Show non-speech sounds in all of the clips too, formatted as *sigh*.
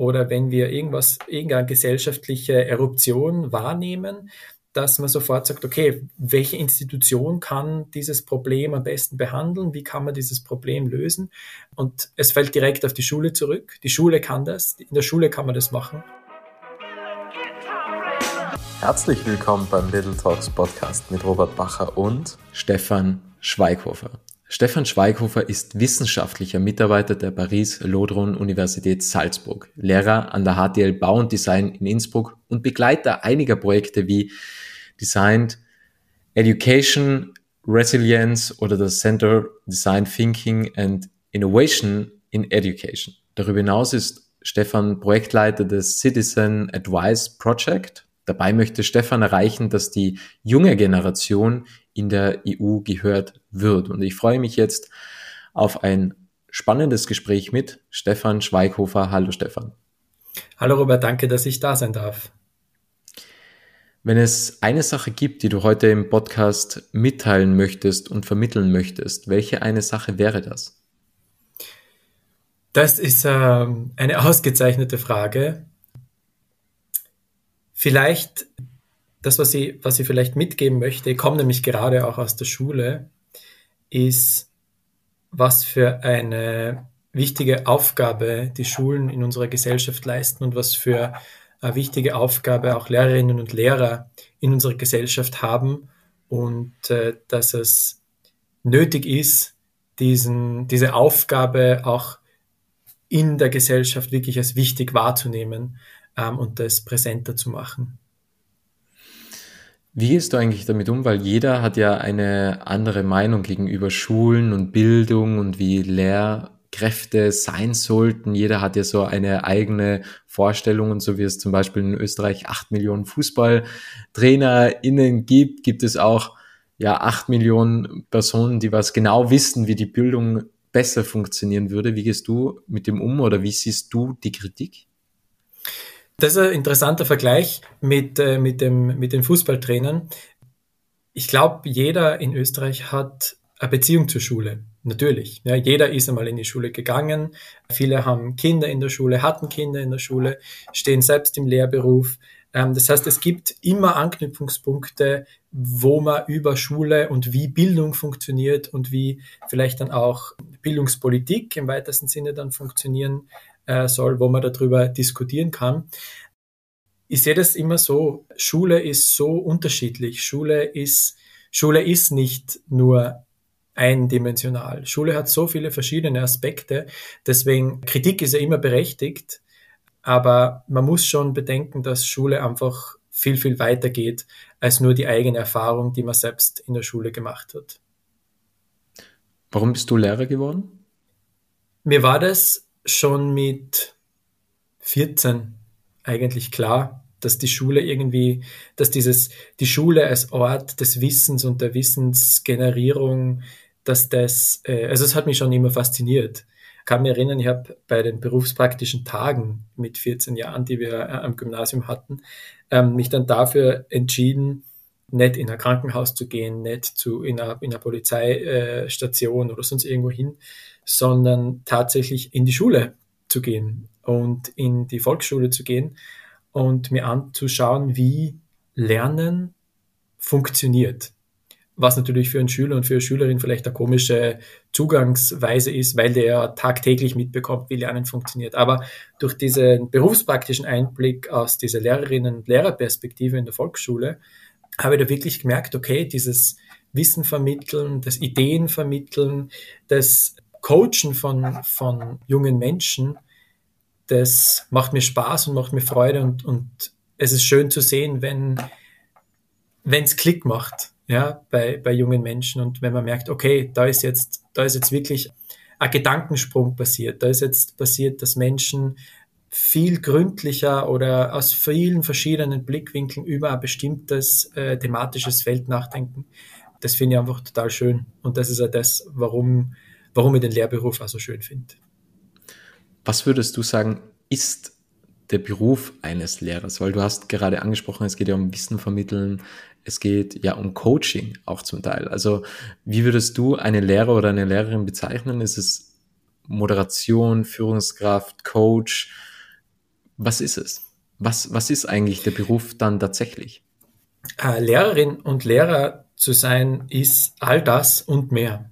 oder wenn wir irgendwas, irgendeine gesellschaftliche Eruption wahrnehmen, dass man sofort sagt, okay, welche Institution kann dieses Problem am besten behandeln? Wie kann man dieses Problem lösen? Und es fällt direkt auf die Schule zurück. Die Schule kann das. In der Schule kann man das machen. Herzlich willkommen beim Little Talks Podcast mit Robert Bacher und Stefan Schweighofer. Stefan Schweighofer ist wissenschaftlicher Mitarbeiter der Paris-Lodron-Universität Salzburg, Lehrer an der HTL Bau und Design in Innsbruck und Begleiter einiger Projekte wie Designed Education, Resilience oder das Center Design Thinking and Innovation in Education. Darüber hinaus ist Stefan Projektleiter des Citizen Advice Project. Dabei möchte Stefan erreichen, dass die junge Generation in der EU gehört wird. Und ich freue mich jetzt auf ein spannendes Gespräch mit Stefan Schweighofer. Hallo Stefan. Hallo Robert, danke, dass ich da sein darf. Wenn es eine Sache gibt, die du heute im Podcast mitteilen möchtest und vermitteln möchtest, welche eine Sache wäre das? Das ist äh, eine *laughs* ausgezeichnete Frage. Vielleicht das, was ich, was ich vielleicht mitgeben möchte, ich komme nämlich gerade auch aus der Schule, ist, was für eine wichtige Aufgabe die Schulen in unserer Gesellschaft leisten und was für eine wichtige Aufgabe auch Lehrerinnen und Lehrer in unserer Gesellschaft haben und äh, dass es nötig ist, diesen, diese Aufgabe auch in der Gesellschaft wirklich als wichtig wahrzunehmen ähm, und das präsenter zu machen. Wie gehst du eigentlich damit um? Weil jeder hat ja eine andere Meinung gegenüber Schulen und Bildung und wie Lehrkräfte sein sollten. Jeder hat ja so eine eigene Vorstellung und so wie es zum Beispiel in Österreich acht Millionen FußballtrainerInnen gibt, gibt es auch ja acht Millionen Personen, die was genau wissen, wie die Bildung besser funktionieren würde. Wie gehst du mit dem um oder wie siehst du die Kritik? Das ist ein interessanter Vergleich mit, äh, mit, dem, mit den Fußballtrainern. Ich glaube, jeder in Österreich hat eine Beziehung zur Schule. Natürlich. Ja, jeder ist einmal in die Schule gegangen. Viele haben Kinder in der Schule, hatten Kinder in der Schule, stehen selbst im Lehrberuf. Ähm, das heißt, es gibt immer Anknüpfungspunkte, wo man über Schule und wie Bildung funktioniert und wie vielleicht dann auch Bildungspolitik im weitesten Sinne dann funktionieren äh, soll, wo man darüber diskutieren kann. Ich sehe das immer so, Schule ist so unterschiedlich. Schule ist, Schule ist nicht nur eindimensional. Schule hat so viele verschiedene Aspekte. Deswegen, Kritik ist ja immer berechtigt, aber man muss schon bedenken, dass Schule einfach viel, viel weiter geht als nur die eigene Erfahrung, die man selbst in der Schule gemacht hat. Warum bist du Lehrer geworden? Mir war das schon mit 14 eigentlich klar, dass die Schule irgendwie, dass dieses, die Schule als Ort des Wissens und der Wissensgenerierung, dass das, äh, also es hat mich schon immer fasziniert. Ich kann mich erinnern, ich habe bei den berufspraktischen Tagen mit 14 Jahren, die wir äh, am Gymnasium hatten, ähm, mich dann dafür entschieden, nicht in ein Krankenhaus zu gehen, nicht zu, in einer, in einer Polizeistation oder sonst irgendwo hin, sondern tatsächlich in die Schule zu gehen und in die Volksschule zu gehen und mir anzuschauen, wie Lernen funktioniert. Was natürlich für einen Schüler und für eine Schülerin vielleicht eine komische Zugangsweise ist, weil der tagtäglich mitbekommt, wie Lernen funktioniert. Aber durch diesen berufspraktischen Einblick aus dieser Lehrerinnen- und Lehrerperspektive in der Volksschule habe ich da wirklich gemerkt, okay, dieses Wissen vermitteln, das Ideen vermitteln, das Coachen von, von jungen Menschen, das macht mir Spaß und macht mir Freude und, und es ist schön zu sehen, wenn es Klick macht, ja, bei, bei jungen Menschen und wenn man merkt, okay, da ist jetzt, da ist jetzt wirklich ein Gedankensprung passiert, da ist jetzt passiert, dass Menschen viel gründlicher oder aus vielen verschiedenen Blickwinkeln über ein bestimmtes äh, thematisches Feld nachdenken. Das finde ich einfach total schön. Und das ist ja das, warum warum ich den Lehrberuf auch so schön finde. Was würdest du sagen, ist der Beruf eines Lehrers? Weil du hast gerade angesprochen, es geht ja um Wissen vermitteln, es geht ja um Coaching auch zum Teil. Also wie würdest du einen Lehrer oder eine Lehrerin bezeichnen? Ist es Moderation, Führungskraft, Coach? Was ist es? Was, was ist eigentlich der Beruf dann tatsächlich? Äh, Lehrerin und Lehrer zu sein, ist all das und mehr.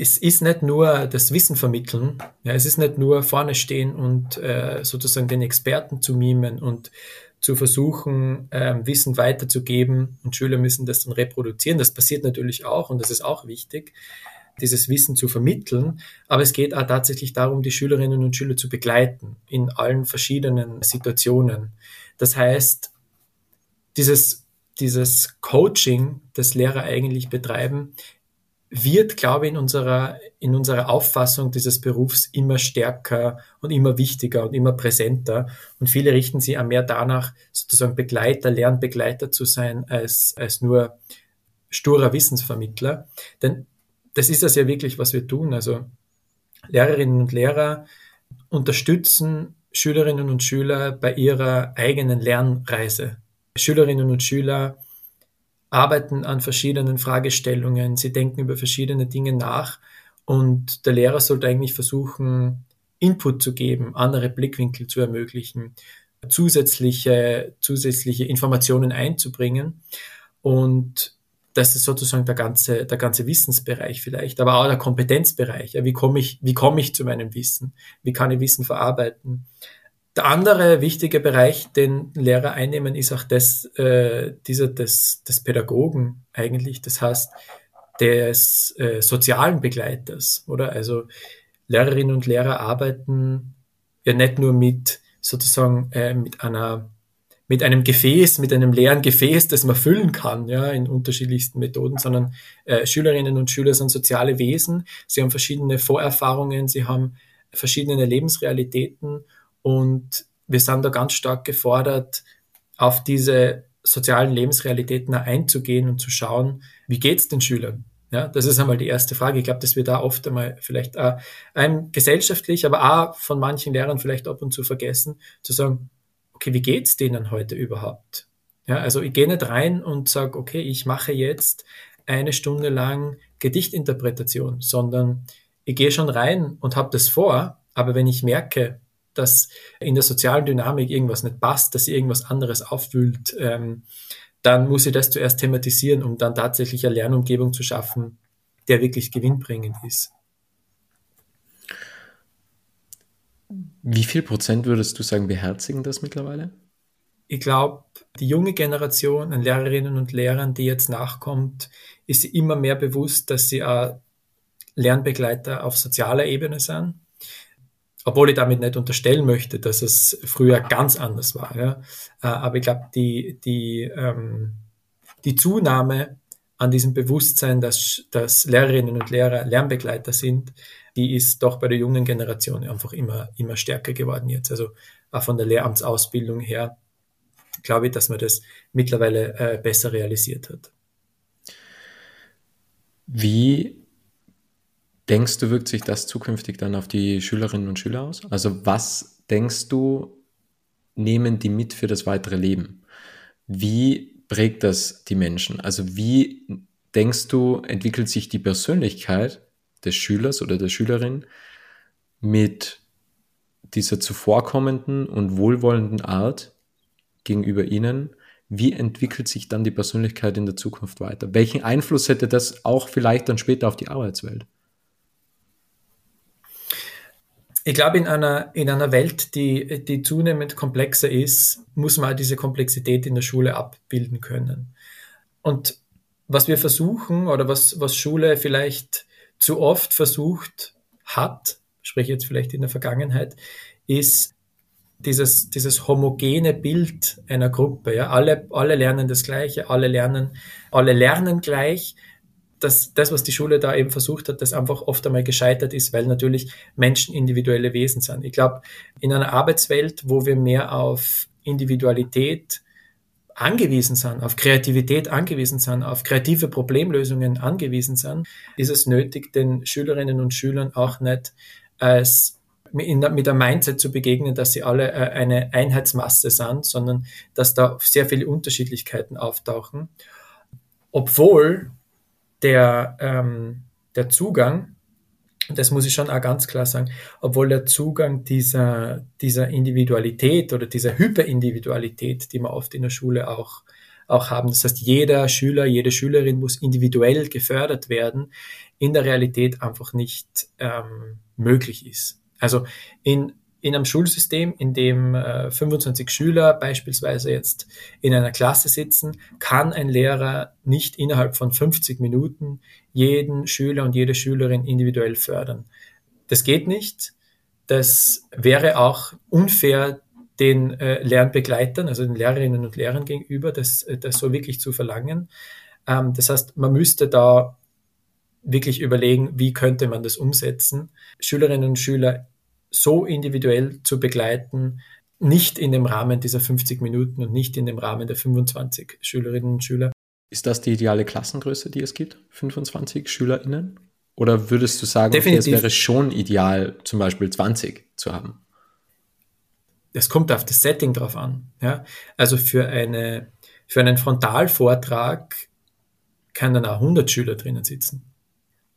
Es ist nicht nur das Wissen vermitteln, ja, es ist nicht nur vorne stehen und äh, sozusagen den Experten zu mimen und zu versuchen, ähm, Wissen weiterzugeben und Schüler müssen das dann reproduzieren. Das passiert natürlich auch und das ist auch wichtig, dieses Wissen zu vermitteln. Aber es geht auch tatsächlich darum, die Schülerinnen und Schüler zu begleiten in allen verschiedenen Situationen. Das heißt, dieses, dieses Coaching, das Lehrer eigentlich betreiben, wird, glaube ich, in unserer, in unserer Auffassung dieses Berufs immer stärker und immer wichtiger und immer präsenter. Und viele richten sich auch mehr danach, sozusagen Begleiter, Lernbegleiter zu sein, als, als nur sturer Wissensvermittler. Denn das ist das ja wirklich, was wir tun. Also Lehrerinnen und Lehrer unterstützen Schülerinnen und Schüler bei ihrer eigenen Lernreise. Schülerinnen und Schüler arbeiten an verschiedenen Fragestellungen, sie denken über verschiedene Dinge nach und der Lehrer sollte eigentlich versuchen, Input zu geben, andere Blickwinkel zu ermöglichen, zusätzliche, zusätzliche Informationen einzubringen. Und das ist sozusagen der ganze, der ganze Wissensbereich vielleicht, aber auch der Kompetenzbereich. Wie komme ich, wie komme ich zu meinem Wissen? Wie kann ich Wissen verarbeiten? Der andere wichtige Bereich, den Lehrer einnehmen, ist auch das, äh, dieser des, des Pädagogen eigentlich. Das heißt, des äh, sozialen Begleiters, oder? Also Lehrerinnen und Lehrer arbeiten ja nicht nur mit sozusagen äh, mit einer mit einem Gefäß, mit einem leeren Gefäß, das man füllen kann, ja, in unterschiedlichsten Methoden, sondern äh, Schülerinnen und Schüler sind soziale Wesen. Sie haben verschiedene Vorerfahrungen, sie haben verschiedene Lebensrealitäten und wir sind da ganz stark gefordert, auf diese sozialen Lebensrealitäten einzugehen und zu schauen, wie geht's den Schülern? Ja, das ist einmal die erste Frage. Ich glaube, dass wir da oft einmal vielleicht auch ähm, gesellschaftlich, aber auch von manchen Lehrern vielleicht ab und zu vergessen, zu sagen, okay, wie geht's denen heute überhaupt? Ja, also ich gehe nicht rein und sage, okay, ich mache jetzt eine Stunde lang Gedichtinterpretation, sondern ich gehe schon rein und habe das vor, aber wenn ich merke, dass in der sozialen Dynamik irgendwas nicht passt, dass sie irgendwas anderes aufwühlt, ähm, dann muss ich das zuerst thematisieren, um dann tatsächlich eine Lernumgebung zu schaffen, der wirklich gewinnbringend ist. Wie viel Prozent würdest du sagen, beherzigen das mittlerweile? Ich glaube, die junge Generation an Lehrerinnen und Lehrern, die jetzt nachkommt, ist immer mehr bewusst, dass sie auch Lernbegleiter auf sozialer Ebene sind obwohl ich damit nicht unterstellen möchte, dass es früher ganz anders war. Ja. Äh, aber ich glaube, die, die, ähm, die Zunahme an diesem Bewusstsein, dass, dass Lehrerinnen und Lehrer Lernbegleiter sind, die ist doch bei der jungen Generation einfach immer, immer stärker geworden jetzt. Also auch von der Lehramtsausbildung her glaube ich, dass man das mittlerweile äh, besser realisiert hat. Wie Denkst du, wirkt sich das zukünftig dann auf die Schülerinnen und Schüler aus? Also was denkst du, nehmen die mit für das weitere Leben? Wie prägt das die Menschen? Also wie denkst du, entwickelt sich die Persönlichkeit des Schülers oder der Schülerin mit dieser zuvorkommenden und wohlwollenden Art gegenüber ihnen? Wie entwickelt sich dann die Persönlichkeit in der Zukunft weiter? Welchen Einfluss hätte das auch vielleicht dann später auf die Arbeitswelt? Ich glaube, in einer, in einer Welt, die, die zunehmend komplexer ist, muss man diese Komplexität in der Schule abbilden können. Und was wir versuchen oder was, was Schule vielleicht zu oft versucht hat, spreche jetzt vielleicht in der Vergangenheit, ist dieses, dieses homogene Bild einer Gruppe. Ja? Alle, alle lernen das Gleiche, alle lernen, alle lernen gleich dass das, was die Schule da eben versucht hat, das einfach oft einmal gescheitert ist, weil natürlich Menschen individuelle Wesen sind. Ich glaube, in einer Arbeitswelt, wo wir mehr auf Individualität angewiesen sind, auf Kreativität angewiesen sind, auf kreative Problemlösungen angewiesen sind, ist es nötig, den Schülerinnen und Schülern auch nicht als mit einem Mindset zu begegnen, dass sie alle äh, eine Einheitsmasse sind, sondern dass da sehr viele Unterschiedlichkeiten auftauchen. Obwohl der, ähm, der Zugang das muss ich schon auch ganz klar sagen, obwohl der Zugang dieser, dieser Individualität oder dieser Hyperindividualität, die wir oft in der Schule auch, auch haben, das heißt, jeder Schüler, jede Schülerin muss individuell gefördert werden, in der Realität einfach nicht ähm, möglich ist. Also in in einem Schulsystem, in dem äh, 25 Schüler beispielsweise jetzt in einer Klasse sitzen, kann ein Lehrer nicht innerhalb von 50 Minuten jeden Schüler und jede Schülerin individuell fördern. Das geht nicht. Das wäre auch unfair den äh, Lernbegleitern, also den Lehrerinnen und Lehrern gegenüber, das, äh, das so wirklich zu verlangen. Ähm, das heißt, man müsste da wirklich überlegen, wie könnte man das umsetzen. Schülerinnen und Schüler so individuell zu begleiten, nicht in dem Rahmen dieser 50 Minuten und nicht in dem Rahmen der 25 Schülerinnen und Schüler. Ist das die ideale Klassengröße, die es gibt? 25 SchülerInnen? Oder würdest du sagen, okay, es wäre schon ideal, zum Beispiel 20 zu haben? Es kommt auf das Setting drauf an. Ja? Also für, eine, für einen Frontalvortrag kann dann auch 100 Schüler drinnen sitzen.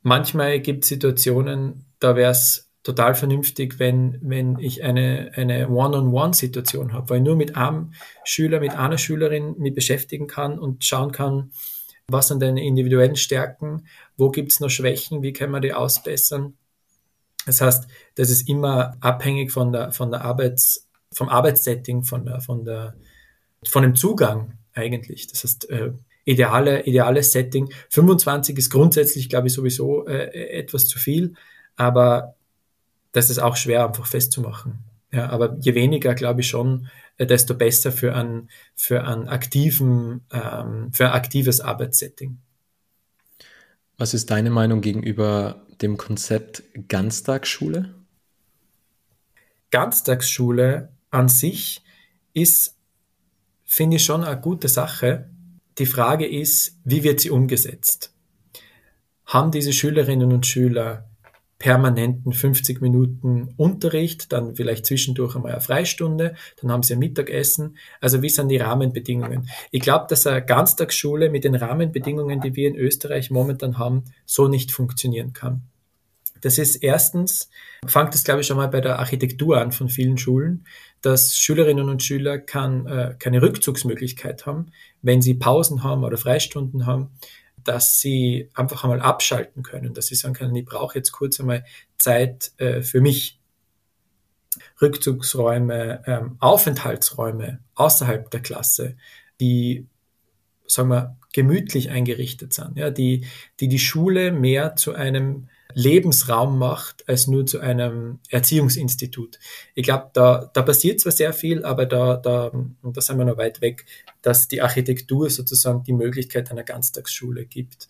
Manchmal gibt es Situationen, da wäre es total vernünftig, wenn, wenn ich eine, eine One-on-One-Situation habe, weil ich nur mit einem Schüler, mit einer Schülerin mich beschäftigen kann und schauen kann, was sind deine individuellen Stärken, wo gibt es noch Schwächen, wie können wir die ausbessern. Das heißt, das ist immer abhängig von der, von der Arbeits, vom Arbeitssetting, von der, von der, von dem Zugang eigentlich. Das heißt, äh, ideale, ideales Setting. 25 ist grundsätzlich, glaube ich, sowieso äh, etwas zu viel, aber das ist auch schwer einfach festzumachen. Ja, aber je weniger, glaube ich schon, äh, desto besser für ein, für ein aktiven, ähm, für ein aktives Arbeitssetting. Was ist deine Meinung gegenüber dem Konzept Ganztagsschule? Ganztagsschule an sich ist, finde ich, schon eine gute Sache. Die Frage ist, wie wird sie umgesetzt? Haben diese Schülerinnen und Schüler permanenten 50 Minuten Unterricht, dann vielleicht zwischendurch einmal eine Freistunde, dann haben sie ein Mittagessen. Also wie sind die Rahmenbedingungen? Ich glaube, dass eine Ganztagsschule mit den Rahmenbedingungen, die wir in Österreich momentan haben, so nicht funktionieren kann. Das ist erstens, fängt es glaube ich schon mal bei der Architektur an von vielen Schulen, dass Schülerinnen und Schüler kann, äh, keine Rückzugsmöglichkeit haben, wenn sie Pausen haben oder Freistunden haben dass sie einfach einmal abschalten können, dass sie sagen können, ich brauche jetzt kurz einmal Zeit äh, für mich. Rückzugsräume, ähm, Aufenthaltsräume außerhalb der Klasse, die, sagen wir, gemütlich eingerichtet sind, ja, die, die die Schule mehr zu einem Lebensraum macht, als nur zu einem Erziehungsinstitut. Ich glaube, da, da passiert zwar sehr viel, aber da, da, da sind wir noch weit weg, dass die Architektur sozusagen die Möglichkeit einer Ganztagsschule gibt.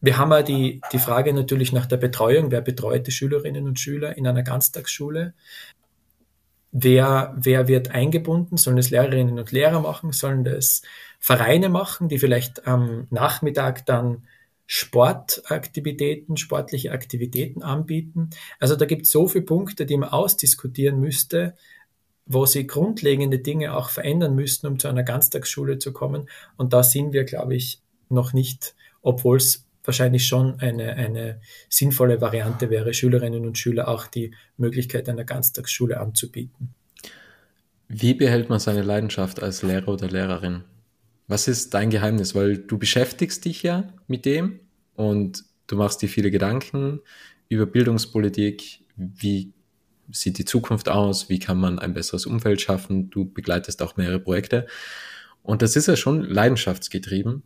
Wir haben auch die, die Frage natürlich nach der Betreuung. Wer betreut die Schülerinnen und Schüler in einer Ganztagsschule? Wer, wer wird eingebunden? Sollen es Lehrerinnen und Lehrer machen? Sollen das Vereine machen, die vielleicht am Nachmittag dann Sportaktivitäten, sportliche Aktivitäten anbieten. Also da gibt es so viele Punkte, die man ausdiskutieren müsste, wo sie grundlegende Dinge auch verändern müssten, um zu einer Ganztagsschule zu kommen. Und da sind wir, glaube ich, noch nicht, obwohl es wahrscheinlich schon eine, eine sinnvolle Variante wäre, Schülerinnen und Schüler auch die Möglichkeit einer Ganztagsschule anzubieten. Wie behält man seine Leidenschaft als Lehrer oder Lehrerin? Was ist dein Geheimnis? Weil du beschäftigst dich ja mit dem und du machst dir viele Gedanken über Bildungspolitik, wie sieht die Zukunft aus, wie kann man ein besseres Umfeld schaffen, du begleitest auch mehrere Projekte und das ist ja schon leidenschaftsgetrieben.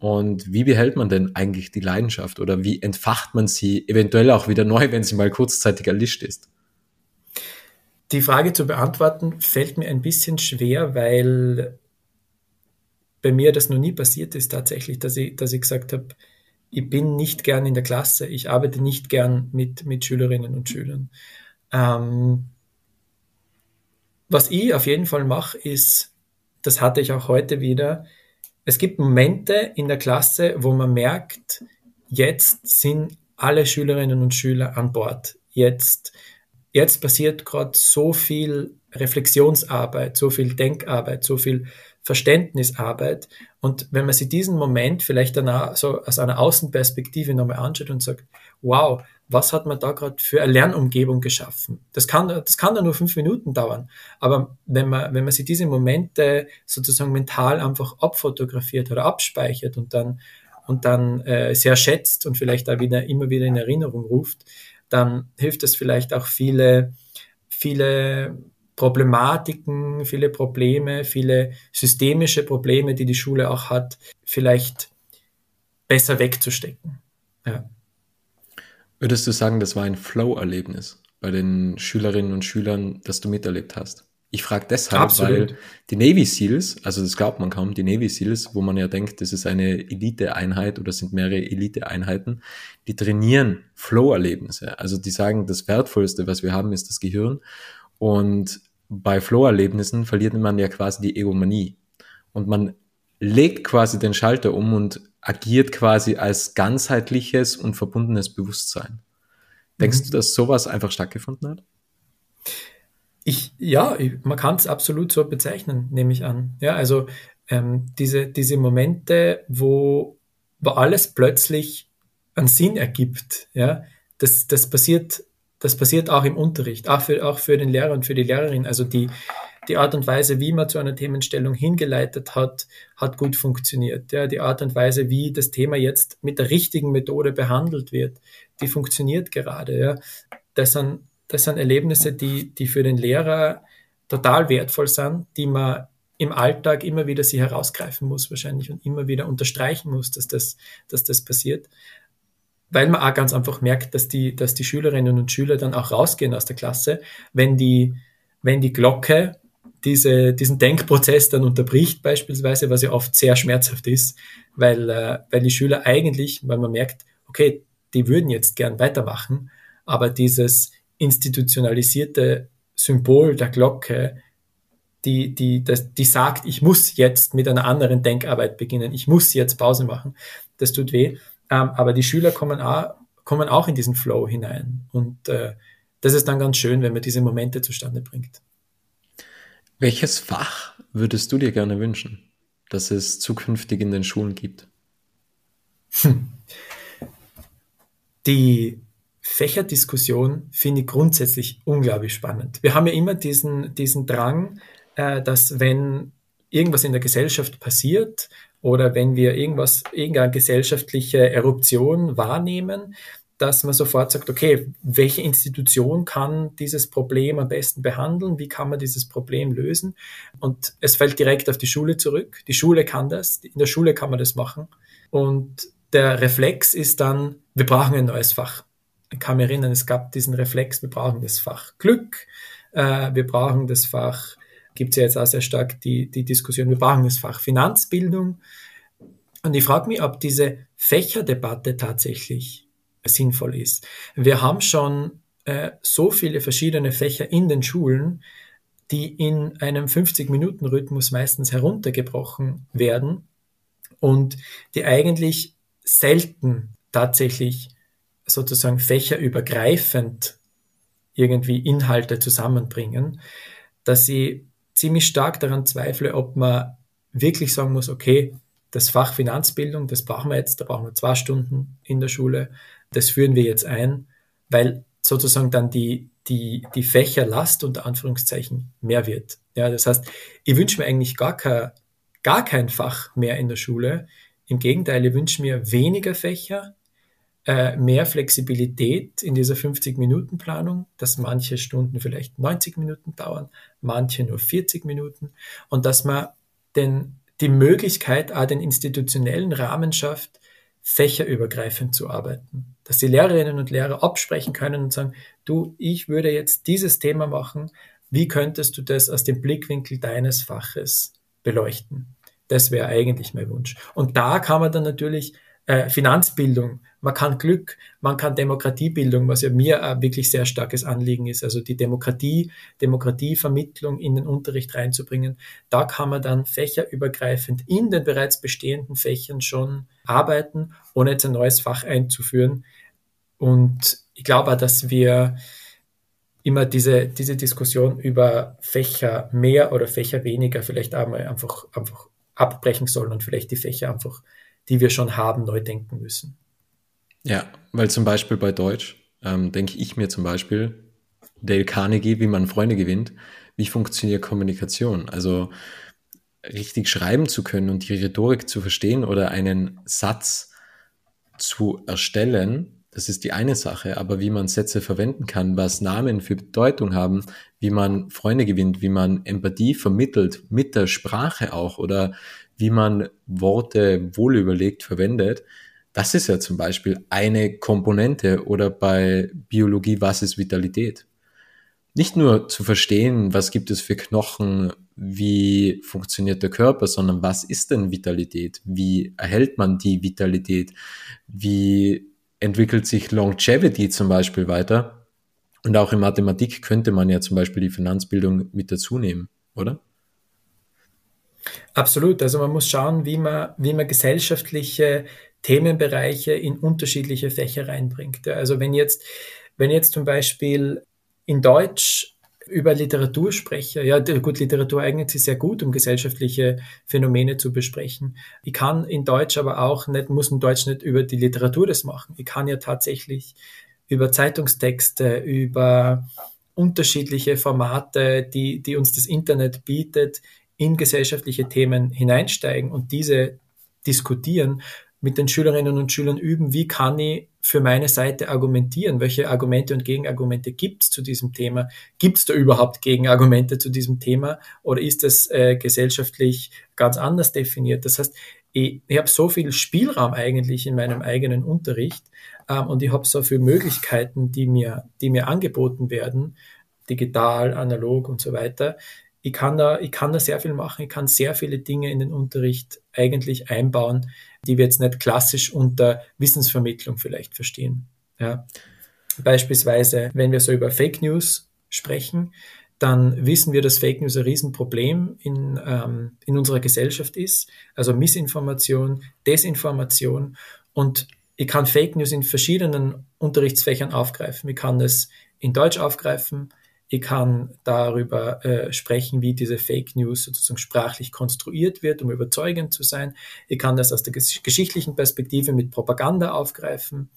Und wie behält man denn eigentlich die Leidenschaft oder wie entfacht man sie eventuell auch wieder neu, wenn sie mal kurzzeitig erlischt ist? Die Frage zu beantworten fällt mir ein bisschen schwer, weil bei mir das noch nie passiert ist tatsächlich, dass ich, dass ich gesagt habe, ich bin nicht gern in der Klasse, ich arbeite nicht gern mit, mit Schülerinnen und Schülern. Ähm, was ich auf jeden Fall mache, ist, das hatte ich auch heute wieder, es gibt Momente in der Klasse, wo man merkt, jetzt sind alle Schülerinnen und Schüler an Bord. Jetzt, jetzt passiert gerade so viel Reflexionsarbeit, so viel Denkarbeit, so viel Verständnisarbeit. Und wenn man sich diesen Moment vielleicht danach so aus einer Außenperspektive nochmal anschaut und sagt, wow, was hat man da gerade für eine Lernumgebung geschaffen? Das kann, das kann dann nur fünf Minuten dauern. Aber wenn man, wenn man sich diese Momente sozusagen mental einfach abfotografiert oder abspeichert und dann, und dann äh, sehr schätzt und vielleicht da wieder immer wieder in Erinnerung ruft, dann hilft es vielleicht auch viele, viele Problematiken, viele Probleme, viele systemische Probleme, die die Schule auch hat, vielleicht besser wegzustecken. Ja. Würdest du sagen, das war ein Flow-Erlebnis bei den Schülerinnen und Schülern, das du miterlebt hast? Ich frage deshalb, Absolut. weil die Navy SEALs, also das glaubt man kaum, die Navy SEALs, wo man ja denkt, das ist eine Elite-Einheit oder sind mehrere Elite-Einheiten, die trainieren Flow-Erlebnisse. Also die sagen, das Wertvollste, was wir haben, ist das Gehirn. Und bei Flow-Erlebnissen verliert man ja quasi die Egomanie. Und man legt quasi den Schalter um und agiert quasi als ganzheitliches und verbundenes Bewusstsein. Denkst mhm. du, dass sowas einfach stattgefunden hat? Ich, ja, man kann es absolut so bezeichnen, nehme ich an. Ja, also ähm, diese, diese Momente, wo, wo alles plötzlich einen Sinn ergibt, ja, das, das passiert das passiert auch im Unterricht, auch für, auch für den Lehrer und für die Lehrerin. Also die, die Art und Weise, wie man zu einer Themenstellung hingeleitet hat, hat gut funktioniert. Ja, die Art und Weise, wie das Thema jetzt mit der richtigen Methode behandelt wird, die funktioniert gerade. Ja. Das sind, das sind Erlebnisse, die, die für den Lehrer total wertvoll sind, die man im Alltag immer wieder sie herausgreifen muss wahrscheinlich und immer wieder unterstreichen muss, dass das, dass das passiert weil man auch ganz einfach merkt, dass die, dass die Schülerinnen und Schüler dann auch rausgehen aus der Klasse, wenn die, wenn die Glocke diese, diesen Denkprozess dann unterbricht beispielsweise, was ja oft sehr schmerzhaft ist, weil, äh, weil die Schüler eigentlich, weil man merkt, okay, die würden jetzt gern weitermachen, aber dieses institutionalisierte Symbol der Glocke, die, die, das, die sagt, ich muss jetzt mit einer anderen Denkarbeit beginnen, ich muss jetzt Pause machen, das tut weh. Ähm, aber die Schüler kommen auch, kommen auch in diesen Flow hinein. Und äh, das ist dann ganz schön, wenn man diese Momente zustande bringt. Welches Fach würdest du dir gerne wünschen, dass es zukünftig in den Schulen gibt? Hm. Die Fächerdiskussion finde ich grundsätzlich unglaublich spannend. Wir haben ja immer diesen, diesen Drang, äh, dass wenn irgendwas in der Gesellschaft passiert, oder wenn wir irgendwas, irgendeine gesellschaftliche Eruption wahrnehmen, dass man sofort sagt, okay, welche Institution kann dieses Problem am besten behandeln? Wie kann man dieses Problem lösen? Und es fällt direkt auf die Schule zurück. Die Schule kann das. In der Schule kann man das machen. Und der Reflex ist dann, wir brauchen ein neues Fach. Ich kann mich erinnern, es gab diesen Reflex, wir brauchen das Fach Glück, äh, wir brauchen das Fach gibt es ja jetzt auch sehr stark die, die Diskussion, wir brauchen das Fach Finanzbildung. Und ich frage mich, ob diese Fächerdebatte tatsächlich sinnvoll ist. Wir haben schon äh, so viele verschiedene Fächer in den Schulen, die in einem 50-Minuten-Rhythmus meistens heruntergebrochen werden und die eigentlich selten tatsächlich sozusagen fächerübergreifend irgendwie Inhalte zusammenbringen, dass sie ziemlich stark daran zweifle, ob man wirklich sagen muss, okay, das Fach Finanzbildung, das brauchen wir jetzt, da brauchen wir zwei Stunden in der Schule, das führen wir jetzt ein, weil sozusagen dann die, die, die Fächerlast unter Anführungszeichen mehr wird. Ja, das heißt, ich wünsche mir eigentlich gar kein, gar kein Fach mehr in der Schule. Im Gegenteil, ich wünsche mir weniger Fächer, äh, mehr Flexibilität in dieser 50-Minuten-Planung, dass manche Stunden vielleicht 90 Minuten dauern, manche nur 40 Minuten und dass man den, die Möglichkeit, auch den institutionellen Rahmen schafft, fächerübergreifend zu arbeiten. Dass die Lehrerinnen und Lehrer absprechen können und sagen, du, ich würde jetzt dieses Thema machen, wie könntest du das aus dem Blickwinkel deines Faches beleuchten? Das wäre eigentlich mein Wunsch. Und da kann man dann natürlich äh, Finanzbildung, man kann Glück, man kann Demokratiebildung, was ja mir ein wirklich sehr starkes Anliegen ist, also die Demokratie, Demokratievermittlung in den Unterricht reinzubringen. Da kann man dann fächerübergreifend in den bereits bestehenden Fächern schon arbeiten, ohne jetzt ein neues Fach einzuführen. Und ich glaube dass wir immer diese, diese Diskussion über Fächer mehr oder Fächer weniger vielleicht einmal einfach, einfach abbrechen sollen und vielleicht die Fächer einfach, die wir schon haben, neu denken müssen. Ja, weil zum Beispiel bei Deutsch ähm, denke ich mir zum Beispiel, Dale Carnegie, wie man Freunde gewinnt, wie funktioniert Kommunikation? Also richtig schreiben zu können und die Rhetorik zu verstehen oder einen Satz zu erstellen, das ist die eine Sache, aber wie man Sätze verwenden kann, was Namen für Bedeutung haben, wie man Freunde gewinnt, wie man Empathie vermittelt mit der Sprache auch oder wie man Worte wohlüberlegt verwendet, das ist ja zum Beispiel eine Komponente oder bei Biologie, was ist Vitalität? Nicht nur zu verstehen, was gibt es für Knochen, wie funktioniert der Körper, sondern was ist denn Vitalität? Wie erhält man die Vitalität? Wie entwickelt sich Longevity zum Beispiel weiter? Und auch in Mathematik könnte man ja zum Beispiel die Finanzbildung mit dazu nehmen, oder? Absolut. Also man muss schauen, wie man, wie man gesellschaftliche Themenbereiche in unterschiedliche Fächer reinbringt. Also wenn jetzt, wenn jetzt zum Beispiel in Deutsch über Literatur spreche, ja gut, Literatur eignet sich sehr gut, um gesellschaftliche Phänomene zu besprechen. Ich kann in Deutsch aber auch nicht, muss in Deutsch nicht über die Literatur das machen. Ich kann ja tatsächlich über Zeitungstexte, über unterschiedliche Formate, die, die uns das Internet bietet, in gesellschaftliche Themen hineinsteigen und diese diskutieren mit den Schülerinnen und Schülern üben, wie kann ich für meine Seite argumentieren? Welche Argumente und Gegenargumente gibt es zu diesem Thema? Gibt es da überhaupt Gegenargumente zu diesem Thema oder ist das äh, gesellschaftlich ganz anders definiert? Das heißt, ich, ich habe so viel Spielraum eigentlich in meinem eigenen Unterricht ähm, und ich habe so viele Möglichkeiten, die mir, die mir angeboten werden, digital, analog und so weiter, ich kann da, ich kann da sehr viel machen, ich kann sehr viele Dinge in den Unterricht eigentlich einbauen, die wir jetzt nicht klassisch unter Wissensvermittlung vielleicht verstehen. Ja. Beispielsweise, wenn wir so über Fake News sprechen, dann wissen wir, dass Fake News ein Riesenproblem in, ähm, in unserer Gesellschaft ist. Also Missinformation, Desinformation. Und ich kann Fake News in verschiedenen Unterrichtsfächern aufgreifen. Ich kann es in Deutsch aufgreifen, ich kann darüber äh, sprechen, wie diese Fake News sozusagen sprachlich konstruiert wird, um überzeugend zu sein. Ich kann das aus der geschichtlichen Perspektive mit Propaganda aufgreifen.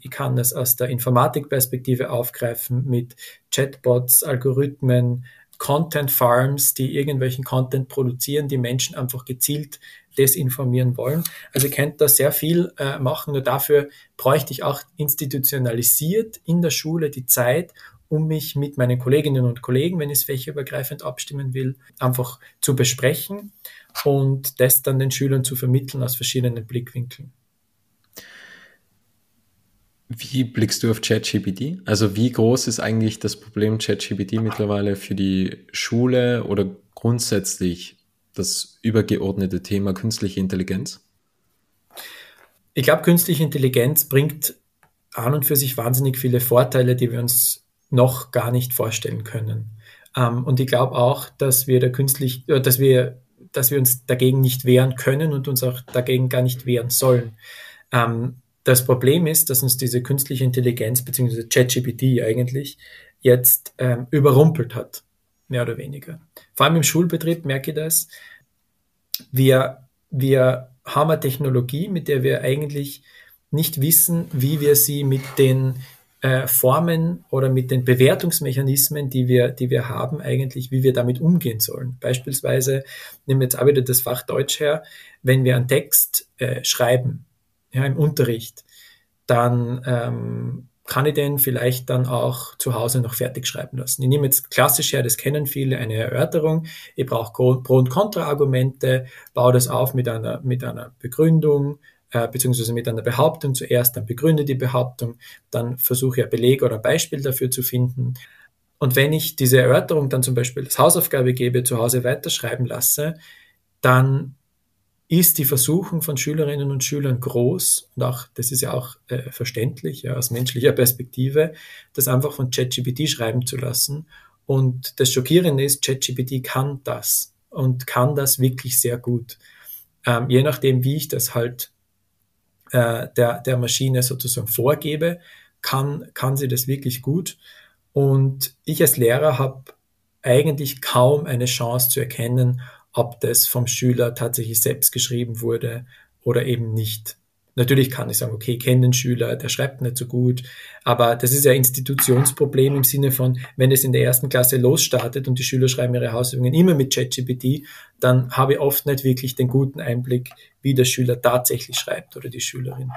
Ich kann das aus der Informatikperspektive aufgreifen mit Chatbots, Algorithmen, Content Farms, die irgendwelchen Content produzieren, die Menschen einfach gezielt desinformieren wollen. Also ihr könnt da sehr viel äh, machen, nur dafür bräuchte ich auch institutionalisiert in der Schule die Zeit, um mich mit meinen Kolleginnen und Kollegen, wenn ich es fächerübergreifend abstimmen will, einfach zu besprechen und das dann den Schülern zu vermitteln aus verschiedenen Blickwinkeln. Wie blickst du auf ChatGPT? Also wie groß ist eigentlich das Problem ChatGPT mittlerweile für die Schule oder grundsätzlich das übergeordnete Thema künstliche Intelligenz? Ich glaube, künstliche Intelligenz bringt an und für sich wahnsinnig viele Vorteile, die wir uns noch gar nicht vorstellen können. Ähm, und ich glaube auch, dass wir da künstlich, äh, dass wir, dass wir uns dagegen nicht wehren können und uns auch dagegen gar nicht wehren sollen. Ähm, das Problem ist, dass uns diese künstliche Intelligenz bzw. ChatGPT eigentlich jetzt ähm, überrumpelt hat, mehr oder weniger. Vor allem im Schulbetrieb merke ich das. Wir, wir haben eine Technologie, mit der wir eigentlich nicht wissen, wie wir sie mit den äh, Formen oder mit den Bewertungsmechanismen, die wir, die wir haben, eigentlich, wie wir damit umgehen sollen. Beispielsweise, nehmen wir jetzt auch wieder das Fach Deutsch her, wenn wir einen Text äh, schreiben, ja, im Unterricht, dann ähm, kann ich den vielleicht dann auch zu Hause noch fertig schreiben lassen. Ich nehme jetzt klassisch her, das kennen viele, eine Erörterung. Ich brauche Pro- und Kontraargumente, baue das auf mit einer, mit einer Begründung, äh, beziehungsweise mit einer Behauptung zuerst, dann begründe die Behauptung, dann versuche ich ein Beleg oder Beispiel dafür zu finden. Und wenn ich diese Erörterung dann zum Beispiel als Hausaufgabe gebe, zu Hause weiterschreiben lasse, dann ist die Versuchung von Schülerinnen und Schülern groß und auch, das ist ja auch äh, verständlich ja, aus menschlicher Perspektive, das einfach von ChatGPT schreiben zu lassen. Und das Schockierende ist, ChatGPT kann das und kann das wirklich sehr gut. Ähm, je nachdem, wie ich das halt äh, der, der Maschine sozusagen vorgebe, kann, kann sie das wirklich gut. Und ich als Lehrer habe eigentlich kaum eine Chance zu erkennen, ob das vom Schüler tatsächlich selbst geschrieben wurde oder eben nicht. Natürlich kann ich sagen, okay, kenne den Schüler, der schreibt nicht so gut, aber das ist ja ein Institutionsproblem im Sinne von, wenn es in der ersten Klasse losstartet und die Schüler schreiben ihre Hausübungen immer mit ChatGPT, dann habe ich oft nicht wirklich den guten Einblick, wie der Schüler tatsächlich schreibt oder die Schülerin.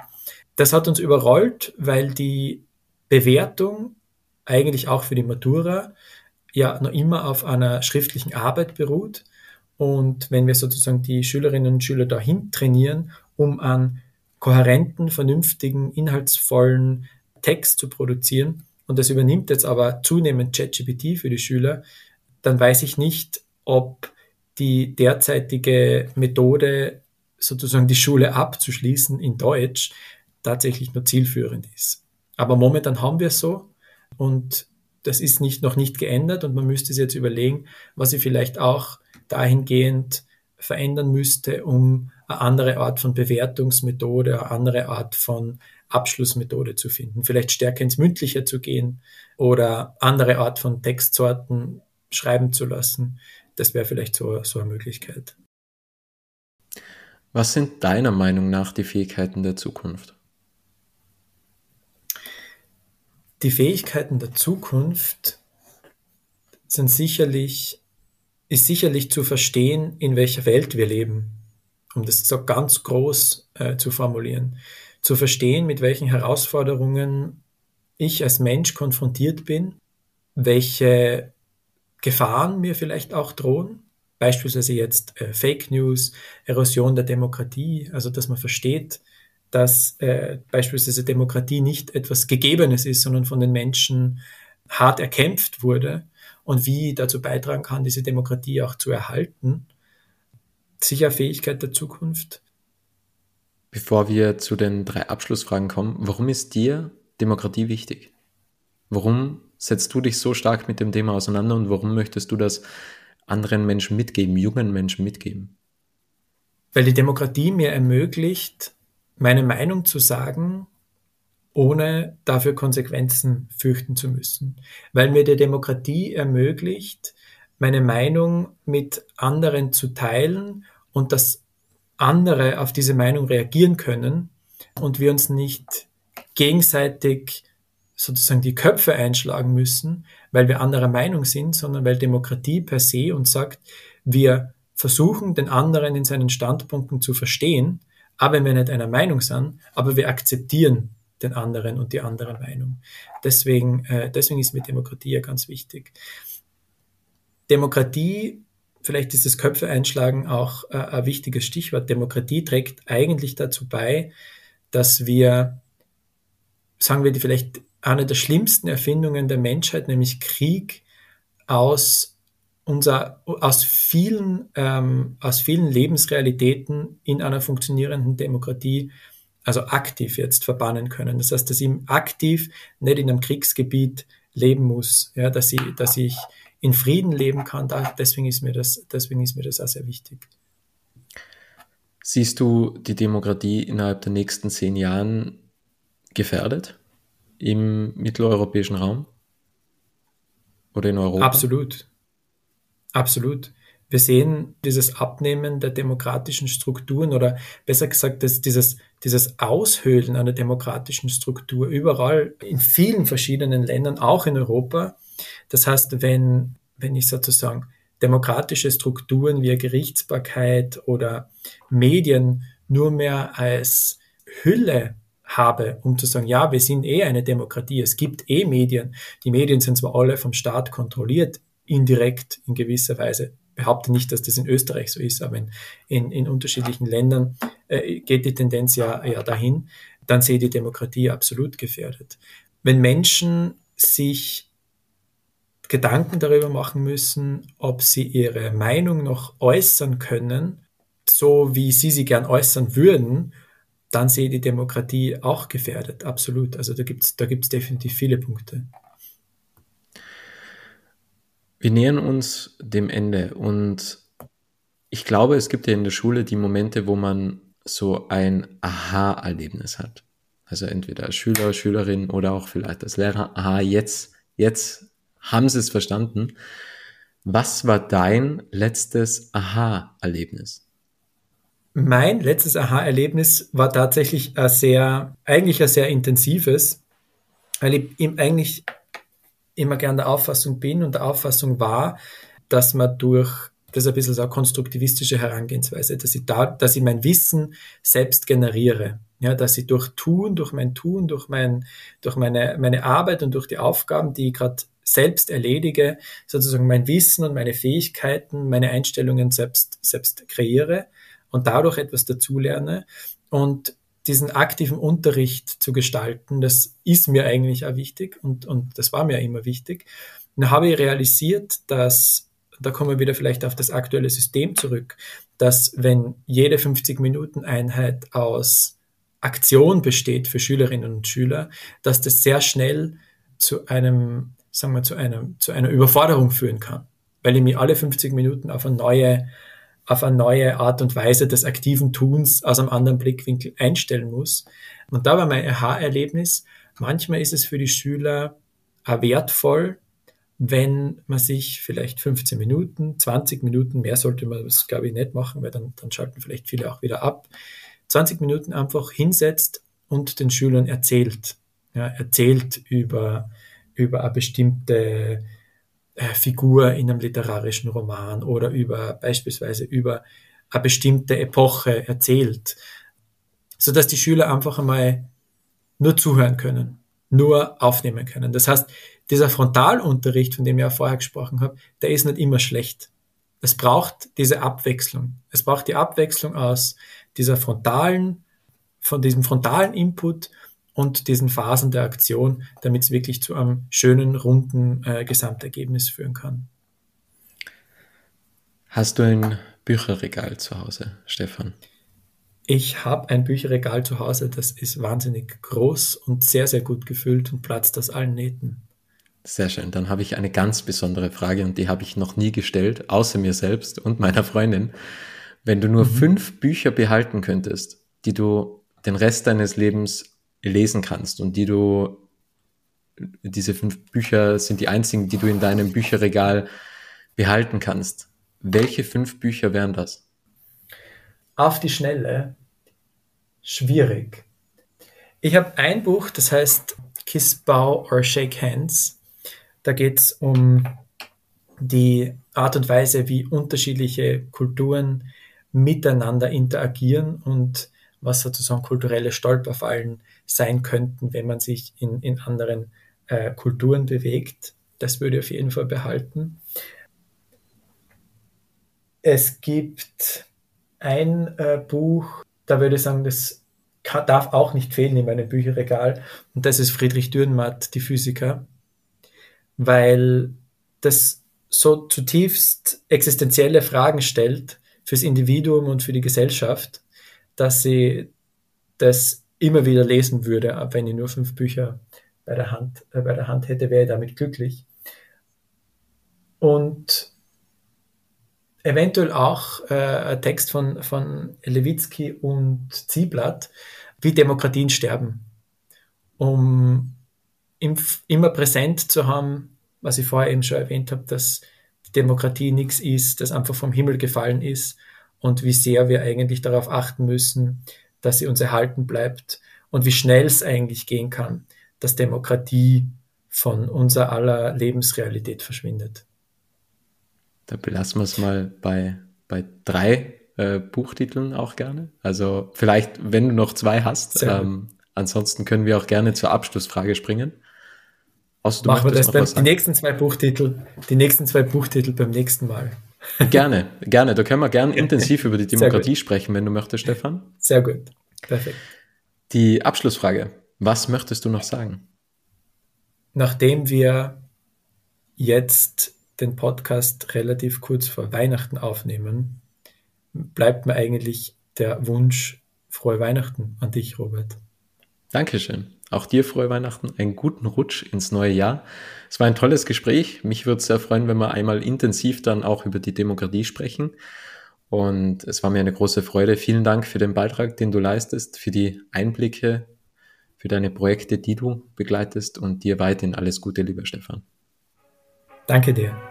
Das hat uns überrollt, weil die Bewertung eigentlich auch für die Matura ja noch immer auf einer schriftlichen Arbeit beruht. Und wenn wir sozusagen die Schülerinnen und Schüler dahin trainieren, um an kohärenten, vernünftigen, inhaltsvollen Text zu produzieren. Und das übernimmt jetzt aber zunehmend ChatGPT für die Schüler. Dann weiß ich nicht, ob die derzeitige Methode, sozusagen die Schule abzuschließen in Deutsch, tatsächlich nur zielführend ist. Aber momentan haben wir es so und das ist nicht, noch nicht geändert und man müsste sich jetzt überlegen, was ich vielleicht auch dahingehend verändern müsste, um eine andere Art von Bewertungsmethode, eine andere Art von Abschlussmethode zu finden. Vielleicht stärker ins Mündliche zu gehen oder andere Art von Textsorten schreiben zu lassen. Das wäre vielleicht so, so eine Möglichkeit. Was sind deiner Meinung nach die Fähigkeiten der Zukunft? Die Fähigkeiten der Zukunft sind sicherlich, ist sicherlich zu verstehen, in welcher Welt wir leben um das so ganz groß äh, zu formulieren, zu verstehen, mit welchen Herausforderungen ich als Mensch konfrontiert bin, welche Gefahren mir vielleicht auch drohen, beispielsweise jetzt äh, Fake News, Erosion der Demokratie, also dass man versteht, dass äh, beispielsweise Demokratie nicht etwas Gegebenes ist, sondern von den Menschen hart erkämpft wurde und wie dazu beitragen kann, diese Demokratie auch zu erhalten sicher Fähigkeit der Zukunft. Bevor wir zu den drei Abschlussfragen kommen, warum ist dir Demokratie wichtig? Warum setzt du dich so stark mit dem Thema auseinander und warum möchtest du das anderen Menschen mitgeben, jungen Menschen mitgeben? Weil die Demokratie mir ermöglicht, meine Meinung zu sagen, ohne dafür Konsequenzen fürchten zu müssen. Weil mir die Demokratie ermöglicht, meine Meinung mit anderen zu teilen und dass andere auf diese Meinung reagieren können und wir uns nicht gegenseitig sozusagen die Köpfe einschlagen müssen, weil wir anderer Meinung sind, sondern weil Demokratie per se uns sagt, wir versuchen den anderen in seinen Standpunkten zu verstehen, aber wenn wir nicht einer Meinung sind, aber wir akzeptieren den anderen und die andere Meinung. Deswegen, äh, deswegen ist mir Demokratie ja ganz wichtig. Demokratie vielleicht ist das Köpfe einschlagen auch äh, ein wichtiges Stichwort. Demokratie trägt eigentlich dazu bei, dass wir, sagen wir, die vielleicht eine der schlimmsten Erfindungen der Menschheit, nämlich Krieg, aus unser, aus vielen, ähm, aus vielen Lebensrealitäten in einer funktionierenden Demokratie, also aktiv jetzt verbannen können. Das heißt, dass ich aktiv nicht in einem Kriegsgebiet leben muss, ja, dass ich, dass ich in Frieden leben kann. Da, deswegen, ist mir das, deswegen ist mir das auch sehr wichtig. Siehst du die Demokratie innerhalb der nächsten zehn Jahren gefährdet im mitteleuropäischen Raum oder in Europa? Absolut. Absolut. Wir sehen dieses Abnehmen der demokratischen Strukturen oder besser gesagt, dass dieses, dieses Aushöhlen einer demokratischen Struktur überall in vielen verschiedenen Ländern, auch in Europa, das heißt, wenn, wenn ich sozusagen demokratische Strukturen wie Gerichtsbarkeit oder Medien nur mehr als Hülle habe, um zu sagen, ja, wir sind eh eine Demokratie, es gibt eh Medien. Die Medien sind zwar alle vom Staat kontrolliert, indirekt in gewisser Weise. Behaupte nicht, dass das in Österreich so ist, aber in, in, in unterschiedlichen Ländern äh, geht die Tendenz ja, ja dahin. Dann sehe die Demokratie absolut gefährdet. Wenn Menschen sich Gedanken darüber machen müssen, ob sie ihre Meinung noch äußern können, so wie sie sie gern äußern würden, dann sehe die Demokratie auch gefährdet. Absolut. Also da gibt es da gibt's definitiv viele Punkte. Wir nähern uns dem Ende und ich glaube, es gibt ja in der Schule die Momente, wo man so ein Aha-Erlebnis hat. Also entweder als Schüler, Schülerin oder auch vielleicht als Lehrer. Aha, jetzt, jetzt haben sie es verstanden. Was war dein letztes Aha-Erlebnis? Mein letztes Aha-Erlebnis war tatsächlich ein sehr, eigentlich ein sehr intensives, weil ich eigentlich immer gern der Auffassung bin und der Auffassung war, dass man durch das ist ein bisschen so eine konstruktivistische Herangehensweise, dass ich da, dass ich mein Wissen selbst generiere. Ja, dass ich durch Tun, durch mein Tun, durch mein, durch meine, meine Arbeit und durch die Aufgaben, die ich gerade selbst erledige, sozusagen mein Wissen und meine Fähigkeiten, meine Einstellungen selbst, selbst kreiere und dadurch etwas dazulerne. Und diesen aktiven Unterricht zu gestalten, das ist mir eigentlich auch wichtig und, und das war mir immer wichtig. Und habe ich realisiert, dass, da kommen wir wieder vielleicht auf das aktuelle System zurück, dass wenn jede 50 Minuten Einheit aus Aktion besteht für Schülerinnen und Schüler, dass das sehr schnell zu einem, sagen wir, zu einem, zu einer Überforderung führen kann, weil ich mich alle 50 Minuten auf eine neue auf eine neue Art und Weise des aktiven Tuns aus einem anderen Blickwinkel einstellen muss. Und da war mein Aha-Erlebnis, manchmal ist es für die Schüler auch wertvoll, wenn man sich vielleicht 15 Minuten, 20 Minuten, mehr sollte man das glaube ich nicht machen, weil dann, dann schalten vielleicht viele auch wieder ab, 20 Minuten einfach hinsetzt und den Schülern erzählt. Ja, erzählt über, über eine bestimmte äh, Figur in einem literarischen Roman oder über beispielsweise über eine bestimmte Epoche erzählt, so dass die Schüler einfach einmal nur zuhören können, nur aufnehmen können. Das heißt, dieser Frontalunterricht, von dem ich ja vorher gesprochen habe, der ist nicht immer schlecht. Es braucht diese Abwechslung. Es braucht die Abwechslung aus dieser frontalen, von diesem frontalen Input und diesen Phasen der Aktion, damit es wirklich zu einem schönen, runden äh, Gesamtergebnis führen kann. Hast du ein Bücherregal zu Hause, Stefan? Ich habe ein Bücherregal zu Hause, das ist wahnsinnig groß und sehr, sehr gut gefüllt und platzt aus allen Nähten. Sehr schön. Dann habe ich eine ganz besondere Frage und die habe ich noch nie gestellt, außer mir selbst und meiner Freundin. Wenn du nur mhm. fünf Bücher behalten könntest, die du den Rest deines Lebens lesen kannst und die du, diese fünf Bücher sind die einzigen, die du in deinem Bücherregal behalten kannst. Welche fünf Bücher wären das? Auf die Schnelle. Schwierig. Ich habe ein Buch, das heißt Kiss, Bow or Shake Hands. Da geht es um die Art und Weise, wie unterschiedliche Kulturen miteinander interagieren und was sozusagen kulturelle Stolperfallen sein könnten, wenn man sich in, in anderen äh, Kulturen bewegt. Das würde ich auf jeden Fall behalten. Es gibt ein äh, Buch, da würde ich sagen, das kann, darf auch nicht fehlen in meinem Bücherregal. Und das ist Friedrich Dürrenmatt, die Physiker, weil das so zutiefst existenzielle Fragen stellt fürs Individuum und für die Gesellschaft, dass sie das immer wieder lesen würde, wenn ich nur fünf Bücher bei der Hand, äh, bei der Hand hätte, wäre ich damit glücklich. Und eventuell auch äh, ein Text von, von Lewitzki und Zieblatt, wie Demokratien sterben, um im, immer präsent zu haben, was ich vorher eben schon erwähnt habe, dass Demokratie nichts ist, das einfach vom Himmel gefallen ist und wie sehr wir eigentlich darauf achten müssen, dass sie uns erhalten bleibt und wie schnell es eigentlich gehen kann, dass Demokratie von unser aller Lebensrealität verschwindet. Da belassen wir es mal bei, bei drei äh, Buchtiteln auch gerne. Also vielleicht, wenn du noch zwei hast. Ähm, ansonsten können wir auch gerne zur Abschlussfrage springen. Außer, Machen wir das beim, die nächsten zwei Buchtitel, die nächsten zwei Buchtitel beim nächsten Mal. Gerne, gerne. Da können wir gerne *laughs* intensiv über die Demokratie sprechen, wenn du möchtest, Stefan. Sehr gut. Perfekt. Die Abschlussfrage. Was möchtest du noch sagen? Nachdem wir jetzt den Podcast relativ kurz vor Weihnachten aufnehmen, bleibt mir eigentlich der Wunsch, frohe Weihnachten an dich, Robert. Dankeschön. Auch dir frohe Weihnachten, einen guten Rutsch ins neue Jahr. Es war ein tolles Gespräch. Mich würde es sehr freuen, wenn wir einmal intensiv dann auch über die Demokratie sprechen. Und es war mir eine große Freude. Vielen Dank für den Beitrag, den du leistest, für die Einblicke, für deine Projekte, die du begleitest und dir weiterhin alles Gute, lieber Stefan. Danke dir.